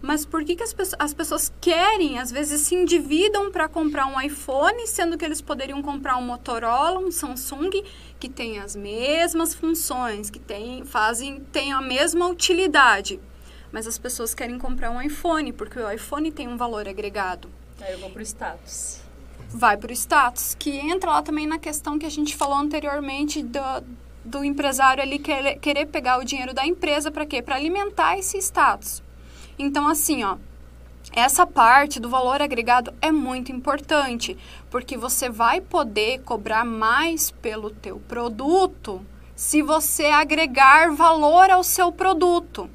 Mas por que, que as, pessoas, as pessoas querem, às vezes se endividam para comprar um iPhone, sendo que eles poderiam comprar um Motorola, um Samsung, que tem as mesmas funções, que tem, fazem, tem a mesma utilidade. Mas as pessoas querem comprar um iPhone, porque o iPhone tem um valor agregado. Aí eu vou para o status. Vai para o status, que entra lá também na questão que a gente falou anteriormente do, do empresário ali querer, querer pegar o dinheiro da empresa para quê? Para alimentar esse status. Então, assim, ó, essa parte do valor agregado é muito importante, porque você vai poder cobrar mais pelo teu produto se você agregar valor ao seu produto.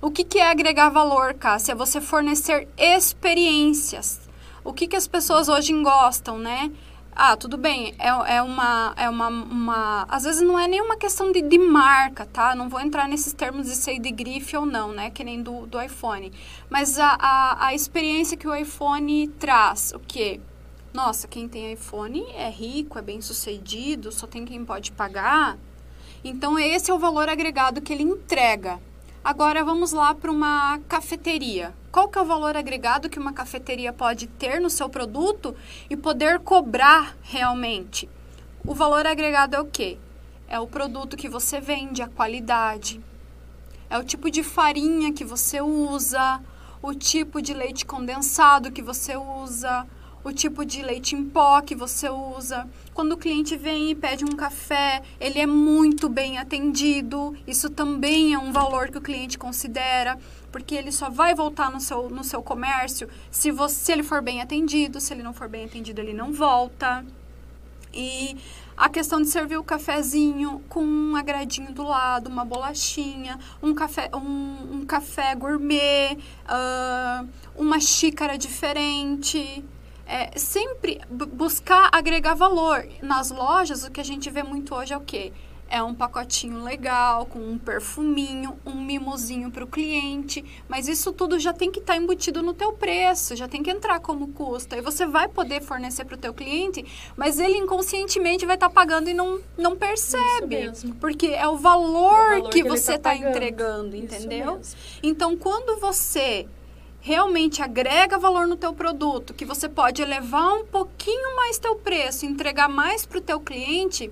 O que, que é agregar valor, Cássia? É você fornecer experiências. O que, que as pessoas hoje gostam, né? Ah, tudo bem, é, é, uma, é uma, uma... Às vezes não é nenhuma questão de, de marca, tá? Não vou entrar nesses termos de ser de grife ou não, né? Que nem do, do iPhone. Mas a, a, a experiência que o iPhone traz, o quê? Nossa, quem tem iPhone é rico, é bem sucedido, só tem quem pode pagar. Então, esse é o valor agregado que ele entrega. Agora, vamos lá para uma cafeteria qual que é o valor agregado que uma cafeteria pode ter no seu produto e poder cobrar realmente. O valor agregado é o quê? É o produto que você vende, a qualidade. é o tipo de farinha que você usa, o tipo de leite condensado que você usa, o tipo de leite em pó que você usa. Quando o cliente vem e pede um café, ele é muito bem atendido. Isso também é um valor que o cliente considera, porque ele só vai voltar no seu, no seu comércio se, você, se ele for bem atendido. Se ele não for bem atendido, ele não volta. E a questão de servir o cafezinho com um agradinho do lado, uma bolachinha, um café, um, um café gourmet, uh, uma xícara diferente é, sempre buscar agregar valor. Nas lojas, o que a gente vê muito hoje é o quê? É um pacotinho legal, com um perfuminho, um mimozinho para o cliente, mas isso tudo já tem que estar tá embutido no teu preço, já tem que entrar como custo. E você vai poder fornecer para o teu cliente, mas ele inconscientemente vai estar tá pagando e não, não percebe, porque é o valor, é o valor que, que, você está tá entregando, entendeu? Então, quando você realmente agrega valor no teu produto, que você pode elevar um pouquinho mais teu preço, entregar mais para o teu cliente,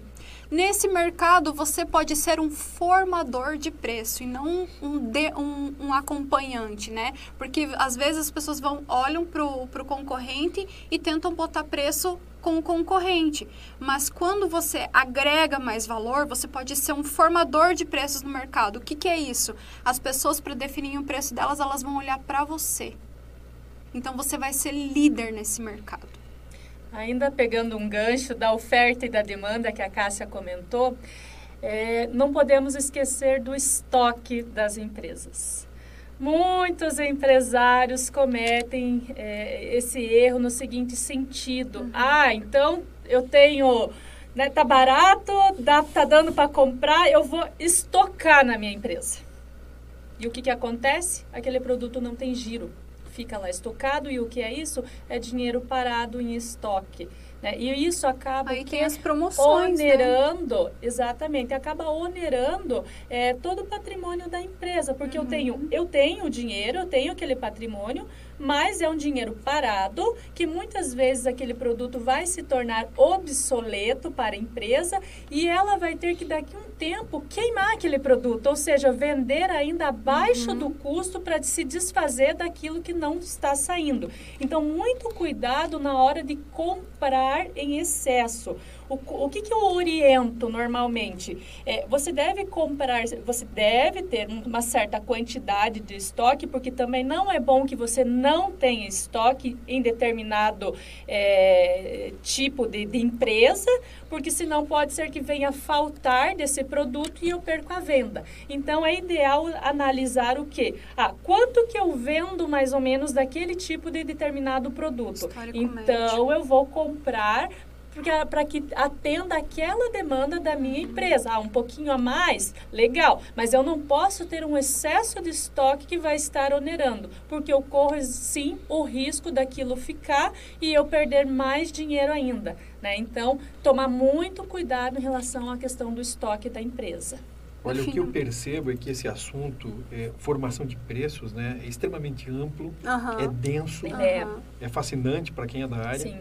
nesse mercado você pode ser um formador de preço e não um, de, um, um acompanhante, né? Porque às vezes as pessoas vão olham para o concorrente e tentam botar preço com o concorrente. Mas quando você agrega mais valor, você pode ser um formador de preços no mercado. O que, que é isso? As pessoas, para definir o preço delas, elas vão olhar para você. Então você vai ser líder nesse mercado. Ainda pegando um gancho da oferta e da demanda que a Cássia comentou, é, não podemos esquecer do estoque das empresas. Muitos empresários cometem é, esse erro no seguinte sentido: uhum. ah, então eu tenho, né, tá barato, dá, tá dando para comprar, eu vou estocar na minha empresa. E o que, que acontece? Aquele produto não tem giro, fica lá estocado e o que é isso? É dinheiro parado em estoque. Né? E isso acaba Aí tem as promoções, né? onerando, né? exatamente, acaba onerando é, todo o patrimônio da empresa, porque uhum. eu tenho eu tenho dinheiro, eu tenho aquele patrimônio, mas é um dinheiro parado, que muitas vezes aquele produto vai se tornar obsoleto para a empresa e ela vai ter que daqui um tempo queimar aquele produto, ou seja, vender ainda abaixo uhum. do custo para se desfazer daquilo que não está saindo. Então, muito cuidado na hora de comprar em excesso. O, o que, que eu oriento normalmente? É, você deve comprar, você deve ter uma certa quantidade de estoque, porque também não é bom que você não tenha estoque em determinado é, tipo de, de empresa, porque senão pode ser que venha faltar desse produto e eu perco a venda. Então é ideal analisar o que? Ah, quanto que eu vendo mais ou menos daquele tipo de determinado produto. Então eu vou comprar para que atenda aquela demanda da minha empresa. Ah, um pouquinho a mais, legal, mas eu não posso ter um excesso de estoque que vai estar onerando, porque eu corro sim o risco daquilo ficar e eu perder mais dinheiro ainda. Né? Então, tomar muito cuidado em relação à questão do estoque da empresa. Olha, o que eu percebo é que esse assunto, é, formação de preços, né, é extremamente amplo, uhum. é denso, uhum. é fascinante para quem é da área. Sim.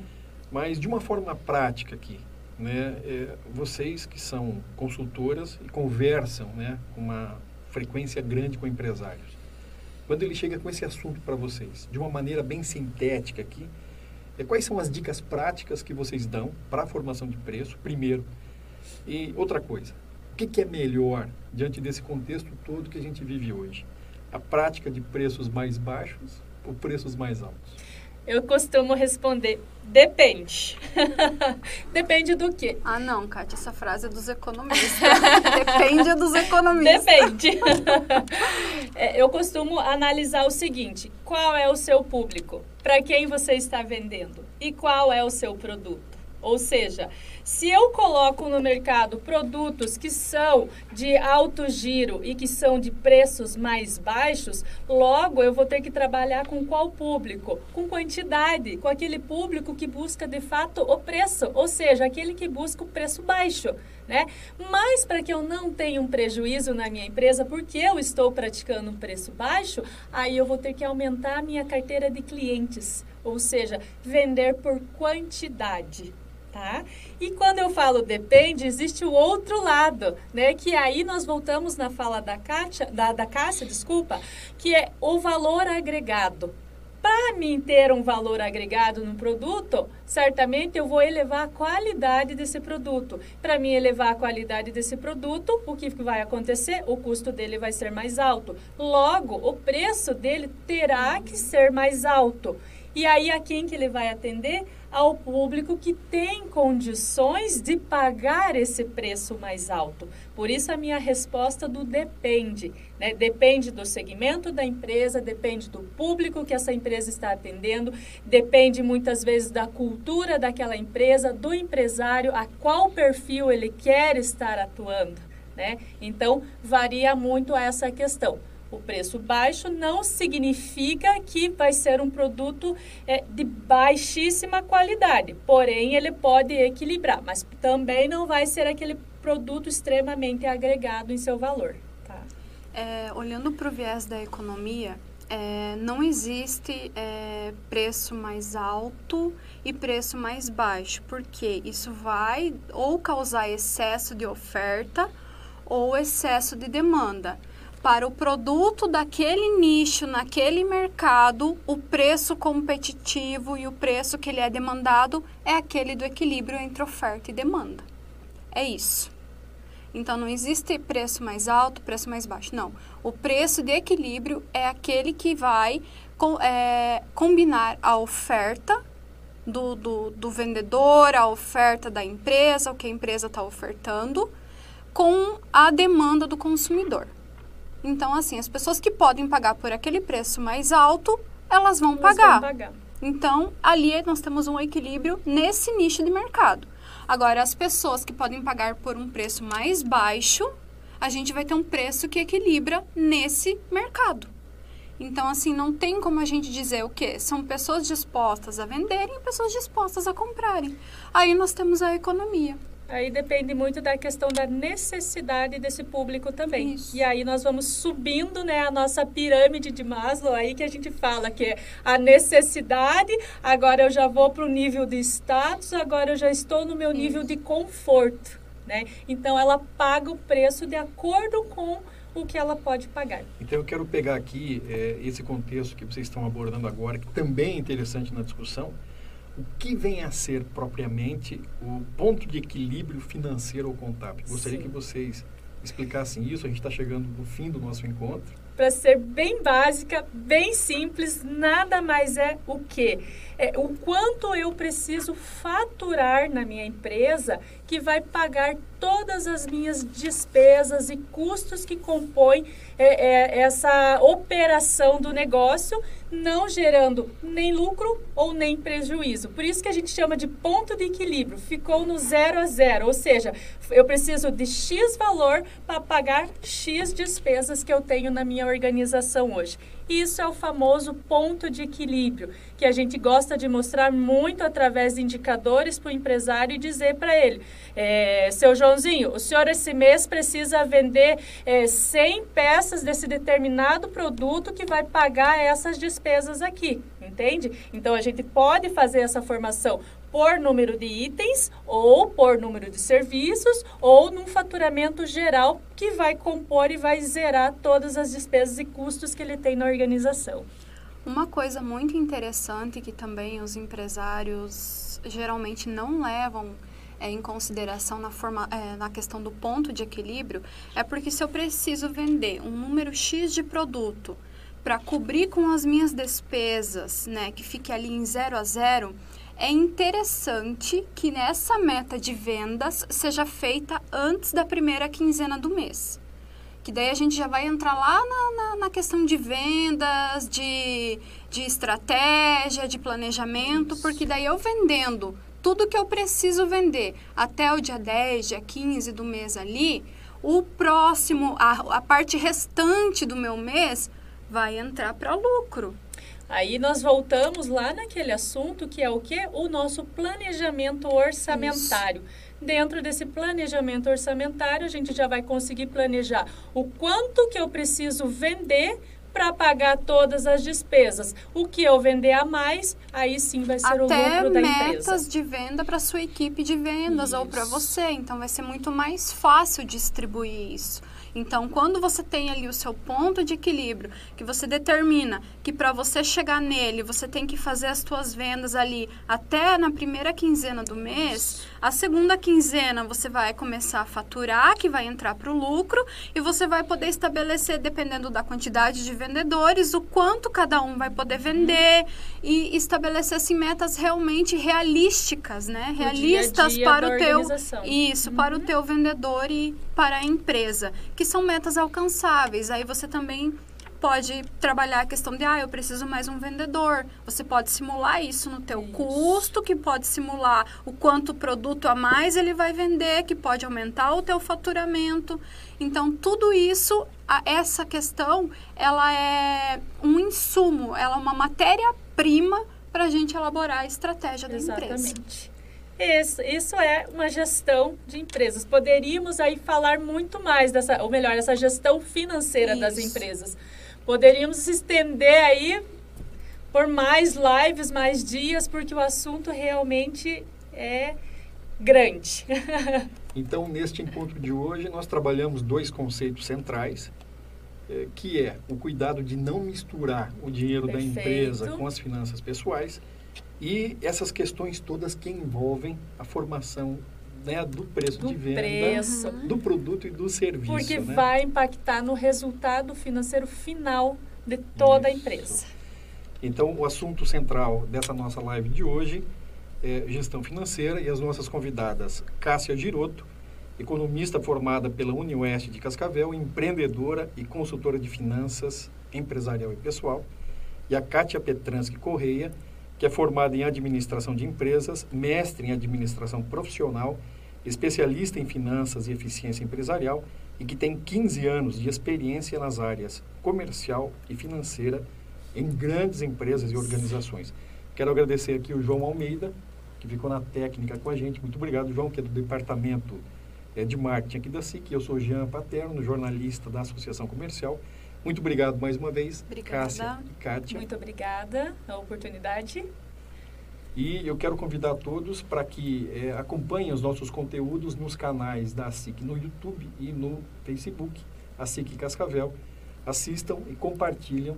Mas de uma forma prática aqui, né, é, vocês que são consultoras e conversam né, com uma frequência grande com empresários, quando ele chega com esse assunto para vocês, de uma maneira bem sintética aqui, é, quais são as dicas práticas que vocês dão para a formação de preço, primeiro? E outra coisa, o que, que é melhor diante desse contexto todo que a gente vive hoje? A prática de preços mais baixos ou preços mais altos? Eu costumo responder, depende. depende do quê? Ah, não, Kátia, essa frase é dos economistas. depende dos economistas. Depende. é, eu costumo analisar o seguinte: qual é o seu público? Para quem você está vendendo? E qual é o seu produto? Ou seja, se eu coloco no mercado produtos que são de alto giro e que são de preços mais baixos, logo eu vou ter que trabalhar com qual público? Com quantidade, com aquele público que busca de fato o preço, ou seja, aquele que busca o preço baixo. Né? Mas para que eu não tenha um prejuízo na minha empresa, porque eu estou praticando um preço baixo, aí eu vou ter que aumentar a minha carteira de clientes, ou seja, vender por quantidade Tá? E quando eu falo depende, existe o outro lado, né? Que aí nós voltamos na fala da Kátia, da, da Cássia, desculpa, que é o valor agregado. Para mim ter um valor agregado no produto, certamente eu vou elevar a qualidade desse produto. Para mim elevar a qualidade desse produto, o que vai acontecer? O custo dele vai ser mais alto. Logo, o preço dele terá que ser mais alto. E aí a quem que ele vai atender? Ao público que tem condições de pagar esse preço mais alto. Por isso a minha resposta do depende. Né? Depende do segmento da empresa, depende do público que essa empresa está atendendo, depende muitas vezes da cultura daquela empresa, do empresário, a qual perfil ele quer estar atuando. Né? Então, varia muito essa questão. O preço baixo não significa que vai ser um produto é, de baixíssima qualidade, porém ele pode equilibrar, mas também não vai ser aquele produto extremamente agregado em seu valor. Tá? É, olhando para o viés da economia, é, não existe é, preço mais alto e preço mais baixo, porque isso vai ou causar excesso de oferta ou excesso de demanda para o produto daquele nicho, naquele mercado, o preço competitivo e o preço que ele é demandado é aquele do equilíbrio entre oferta e demanda. É isso. Então não existe preço mais alto, preço mais baixo. Não. O preço de equilíbrio é aquele que vai é, combinar a oferta do, do, do vendedor, a oferta da empresa, o que a empresa está ofertando, com a demanda do consumidor. Então, assim, as pessoas que podem pagar por aquele preço mais alto, elas vão, elas pagar. vão pagar. Então, ali nós temos um equilíbrio nesse nicho de mercado. Agora, as pessoas que podem pagar por um preço mais baixo, a gente vai ter um preço que equilibra nesse mercado. Então, assim, não tem como a gente dizer o quê? São pessoas dispostas a venderem e pessoas dispostas a comprarem. Aí nós temos a economia. Aí depende muito da questão da necessidade desse público também. Isso. E aí nós vamos subindo, né, a nossa pirâmide de Maslow, aí que a gente fala que é a necessidade, agora eu já vou para o nível de status, agora eu já estou no meu Isso. nível de conforto, né? Então ela paga o preço de acordo com o que ela pode pagar. Então eu quero pegar aqui é, esse contexto que vocês estão abordando agora, que também é interessante na discussão, o que vem a ser propriamente o ponto de equilíbrio financeiro ou contábil? Gostaria Sim. que vocês explicassem isso. A gente está chegando no fim do nosso encontro. Para ser bem básica, bem simples, nada mais é o que? É o quanto eu preciso faturar na minha empresa que vai pagar todas as minhas despesas e custos que compõem é, é, essa operação do negócio, não gerando nem lucro ou nem prejuízo. Por isso que a gente chama de ponto de equilíbrio. Ficou no zero a zero, ou seja, eu preciso de X valor para pagar X despesas que eu tenho na minha organização hoje. Isso é o famoso ponto de equilíbrio, que a gente gosta de mostrar muito através de indicadores para o empresário e dizer para ele: é, seu Joãozinho, o senhor esse mês precisa vender é, 100 peças desse determinado produto que vai pagar essas despesas aqui, entende? Então a gente pode fazer essa formação por número de itens ou por número de serviços ou num faturamento geral que vai compor e vai zerar todas as despesas e custos que ele tem na organização. Uma coisa muito interessante que também os empresários geralmente não levam é, em consideração na, forma, é, na questão do ponto de equilíbrio é porque se eu preciso vender um número X de produto para cobrir com as minhas despesas, né, que fique ali em zero a zero, é interessante que nessa meta de vendas seja feita antes da primeira quinzena do mês. Que daí a gente já vai entrar lá na, na, na questão de vendas, de, de estratégia, de planejamento, porque daí eu vendendo tudo que eu preciso vender até o dia 10, dia 15 do mês ali, o próximo, a, a parte restante do meu mês vai entrar para lucro. Aí nós voltamos lá naquele assunto que é o que? O nosso planejamento orçamentário. Isso. Dentro desse planejamento orçamentário, a gente já vai conseguir planejar o quanto que eu preciso vender para pagar todas as despesas. O que eu vender a mais, aí sim vai ser Até o lucro da empresa. metas de venda para sua equipe de vendas ou para Isso. você. Então vai ser muito mais fácil distribuir isso. Então, quando você tem ali o seu ponto de equilíbrio, que você determina que para você chegar nele, você tem que fazer as suas vendas ali até na primeira quinzena do mês, a segunda quinzena você vai começar a faturar, que vai entrar para o lucro, e você vai poder estabelecer, dependendo da quantidade de vendedores, o quanto cada um vai poder vender e estabelecer assim, metas realmente realísticas, né? dia Realistas dia para da o teu isso, para o teu vendedor e para a empresa, que são metas alcançáveis. Aí você também pode trabalhar a questão de, ah, eu preciso mais um vendedor. Você pode simular isso no teu Isso. custo, que pode simular o quanto produto a mais ele vai vender, que pode aumentar o teu faturamento. Então, tudo isso, a- essa questão, ela é um insumo, ela é uma matéria-prima para a gente elaborar a estratégia da empresa. Isso, isso é uma gestão de empresas. Poderíamos aí falar muito mais dessa, ou melhor, essa gestão financeira das Isso. empresas. Poderíamos se estender aí por mais lives, mais dias, porque o assunto realmente é grande. Então, neste encontro de hoje, nós trabalhamos dois conceitos centrais, eh, que é o cuidado de não misturar o dinheiro da Perfeito. empresa com as finanças pessoais e essas questões todas que envolvem a formação né, do preço Do de venda, preço. do produto e do serviço. Porque né? vai impactar no resultado financeiro final de toda a Isso. empresa. Então, o assunto central dessa nossa live de hoje é gestão financeira e as nossas convidadas, Cássia Giroto, economista formada pela Unioeste de Cascavel, empreendedora e consultora de finanças empresarial e pessoal, e a Kátia Petransky Correia, que é formada em administração de empresas, mestre em administração profissional, especialista em finanças e eficiência empresarial e que tem 15 anos de experiência nas áreas comercial e financeira em grandes empresas e organizações. Quero agradecer aqui o João Almeida, que ficou na técnica com a gente. Muito obrigado, João, que é do departamento eh, de marketing aqui da SIC. Eu sou Jean Paterno, jornalista da Associação Comercial. Muito obrigado mais uma vez, Obrigada. Cássia e Kátia. Muito obrigada a oportunidade. E eu quero convidar todos para que eh, acompanhem os nossos conteúdos nos canais da SIC no YouTube e no Facebook, a SIC Cascavel. Assistam e compartilham,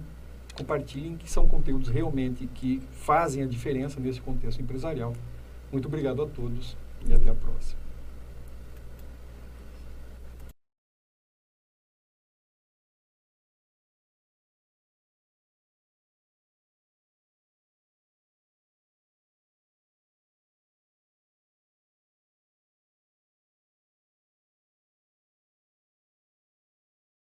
compartilhem que são conteúdos realmente que fazem a diferença nesse contexto empresarial. Muito obrigado a todos e até a próxima.